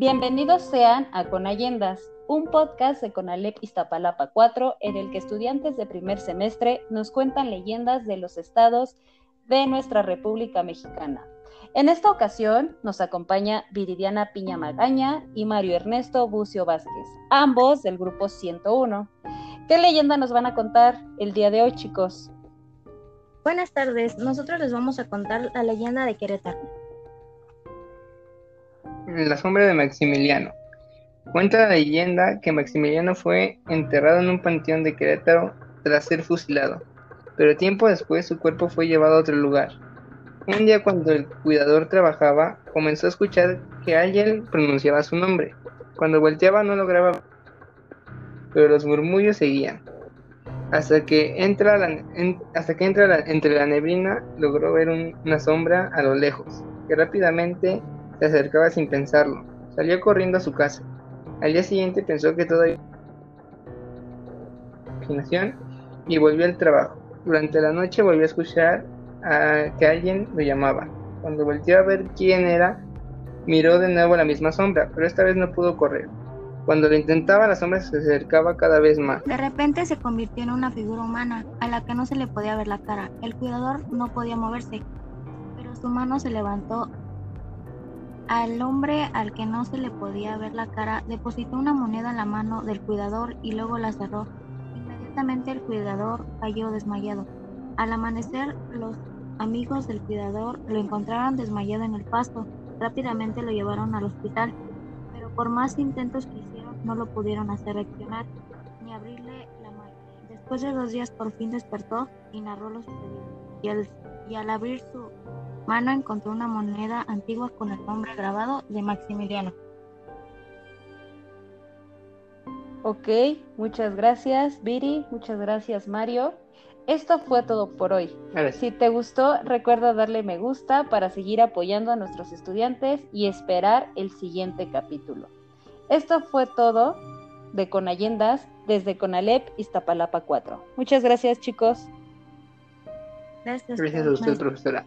Bienvenidos sean a Conayendas, un podcast de Conalep Iztapalapa 4 en el que estudiantes de primer semestre nos cuentan leyendas de los estados de nuestra República Mexicana. En esta ocasión nos acompaña Viridiana Piña Magaña y Mario Ernesto Bucio Vázquez, ambos del grupo 101. ¿Qué leyenda nos van a contar el día de hoy, chicos? Buenas tardes, nosotros les vamos a contar la leyenda de Querétaro. La sombra de Maximiliano. Cuenta la leyenda que Maximiliano fue enterrado en un panteón de Querétaro tras ser fusilado, pero tiempo después su cuerpo fue llevado a otro lugar. Un día cuando el cuidador trabajaba, comenzó a escuchar que alguien pronunciaba su nombre. Cuando volteaba no lograba, pero los murmullos seguían. Hasta que entra, hasta que entra entre la neblina logró ver una sombra a lo lejos, que rápidamente se acercaba sin pensarlo. Salió corriendo a su casa. Al día siguiente pensó que todo imaginación y volvió al trabajo. Durante la noche volvió a escuchar a que alguien lo llamaba. Cuando volvió a ver quién era, miró de nuevo la misma sombra, pero esta vez no pudo correr. Cuando lo intentaba, la sombra se acercaba cada vez más. De repente se convirtió en una figura humana a la que no se le podía ver la cara. El cuidador no podía moverse, pero su mano se levantó al hombre al que no se le podía ver la cara depositó una moneda en la mano del cuidador y luego la cerró. Inmediatamente el cuidador cayó desmayado. Al amanecer, los amigos del cuidador lo encontraron desmayado en el pasto. Rápidamente lo llevaron al hospital, pero por más intentos que hicieron no lo pudieron hacer reaccionar ni abrirle la mano. Después de dos días por fin despertó y narró lo sucedido. Y al, y al abrir su mano encontró una moneda antigua con el nombre grabado de Maximiliano. Ok, muchas gracias Viri, muchas gracias Mario. Esto fue todo por hoy. Si te gustó, recuerda darle me gusta para seguir apoyando a nuestros estudiantes y esperar el siguiente capítulo. Esto fue todo de Conayendas desde Conalep Iztapalapa 4. Muchas gracias chicos. Gracias. Gracias a usted, profesora.